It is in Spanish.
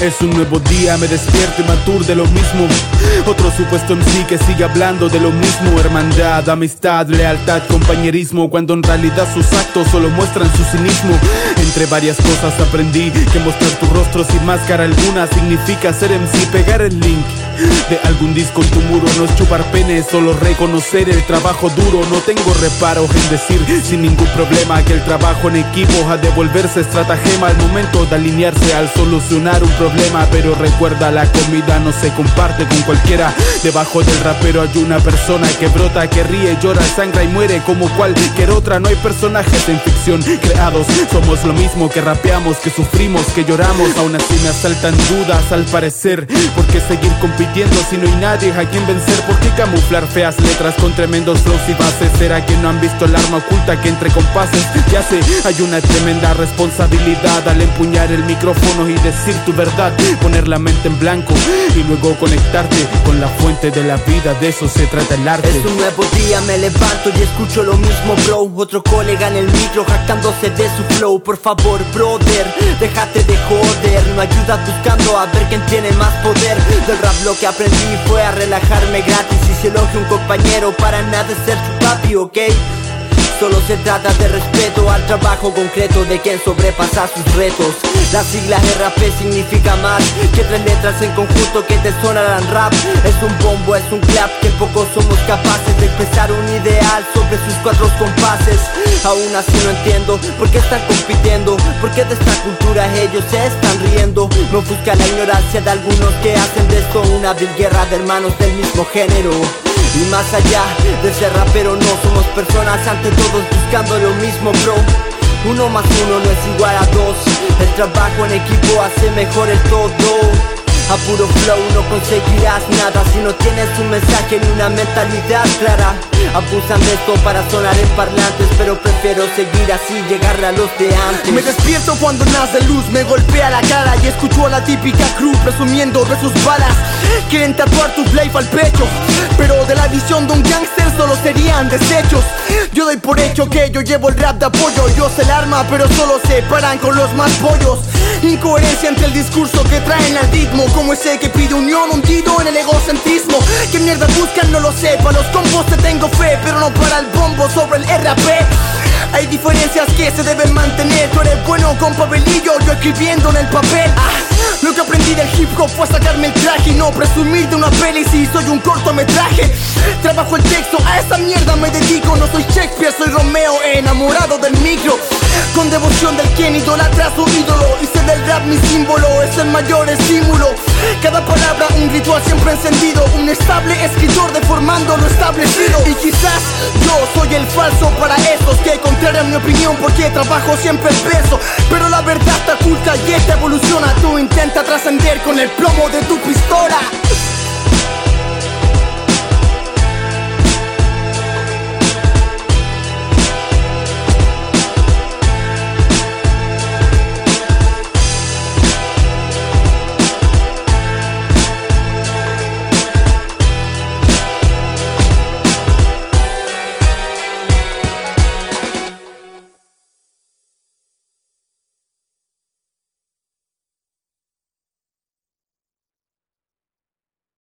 Es un nuevo día, me despierto y me de lo mismo. Otro supuesto en sí que sigue hablando de lo mismo. Hermandad, amistad, lealtad, compañerismo. Cuando en realidad sus actos solo muestran su cinismo. Entre varias cosas aprendí que mostrar tu rostro sin máscara alguna significa ser en sí, pegar el link de algún disco en tu muro. No es chupar pene, solo reconocer el trabajo duro. No tengo reparo en decir sin ningún problema que el trabajo en equipo ha de volverse estratagema al momento de alinearse al solucionar un problema. Pero recuerda, la comida no se comparte con cualquiera. Debajo del rapero hay una persona que brota, que ríe, llora, sangra y muere como cualquier otra. No hay personajes en ficción creados. Somos lo mismo que rapeamos, que sufrimos, que lloramos. Aún así me asaltan dudas al parecer. ¿Por qué seguir compitiendo si no hay nadie a quien vencer? ¿Por qué camuflar feas letras con tremendos flows y bases? ¿Será que no han visto el arma oculta que entre compases? Ya sé, hay una tremenda responsabilidad al empuñar el micrófono y decir tu verdad. Poner la mente en blanco y luego conectarte con la fuente de la vida. De eso se trata el arte. Es un nuevo día, me levanto y escucho lo mismo, bro. Otro colega en el micro jactándose de su flow. Por favor, brother, déjate de joder. No ayudas buscando a ver quién tiene más poder. Del rap lo que aprendí fue a relajarme gratis. Y si elogio un compañero, para nada es ser tu papi, ok. Solo se trata de respeto al trabajo concreto de quien sobrepasa sus retos. La sigla RAP significa más que tres letras en conjunto que te sonarán rap. Es un bombo, es un clap que pocos somos capaces de expresar un ideal sobre sus cuatro compases. Aún así no entiendo por qué están compitiendo, por qué de esta cultura ellos se están riendo. No busca la ignorancia de algunos que hacen de esto una vil guerra de hermanos del mismo género. Y más allá de rapero no somos personas ante todos buscando lo mismo bro. Uno más uno no es igual a dos. El trabajo en equipo hace mejor el todo a puro flow no conseguirás nada si no tienes un mensaje ni una mentalidad clara. Abusan de esto para sonar en parlantes Pero prefiero seguir así, llegar a los de antes. Me despierto cuando nace luz, me golpea la cara Y escucho a la típica crew presumiendo de sus balas. Quieren tatuar tu life al pecho Pero de la visión de un gangster solo serían desechos. Yo doy por hecho que yo llevo el rap de apoyo Yo sé el arma pero solo se paran con los más pollos Incoherencia entre el discurso que traen al ritmo Como ese que pide unión hundido en el egocentrismo. ¿Qué mierda buscan? No lo sé Para los combos te tengo fe Pero no para el bombo sobre el RAP hay diferencias que se deben mantener Tú eres bueno con papelillo, yo escribiendo en el papel. Ah, Lo que aprendí del hip hop fue sacarme el traje Y no presumir de una peli si soy un cortometraje. Trabajo el texto, a esa mierda me dedico No soy Shakespeare, soy Romeo, enamorado del micro devoción del quien idolatra su ídolo. Sé del rap mi símbolo, es el mayor estímulo. Cada palabra un ritual siempre encendido. Un estable escritor deformando lo establecido. Y quizás yo soy el falso para esos que contrarian mi opinión porque trabajo siempre el peso. Pero la verdad está oculta y esta evoluciona. Tú intenta trascender con el plomo de tu pistola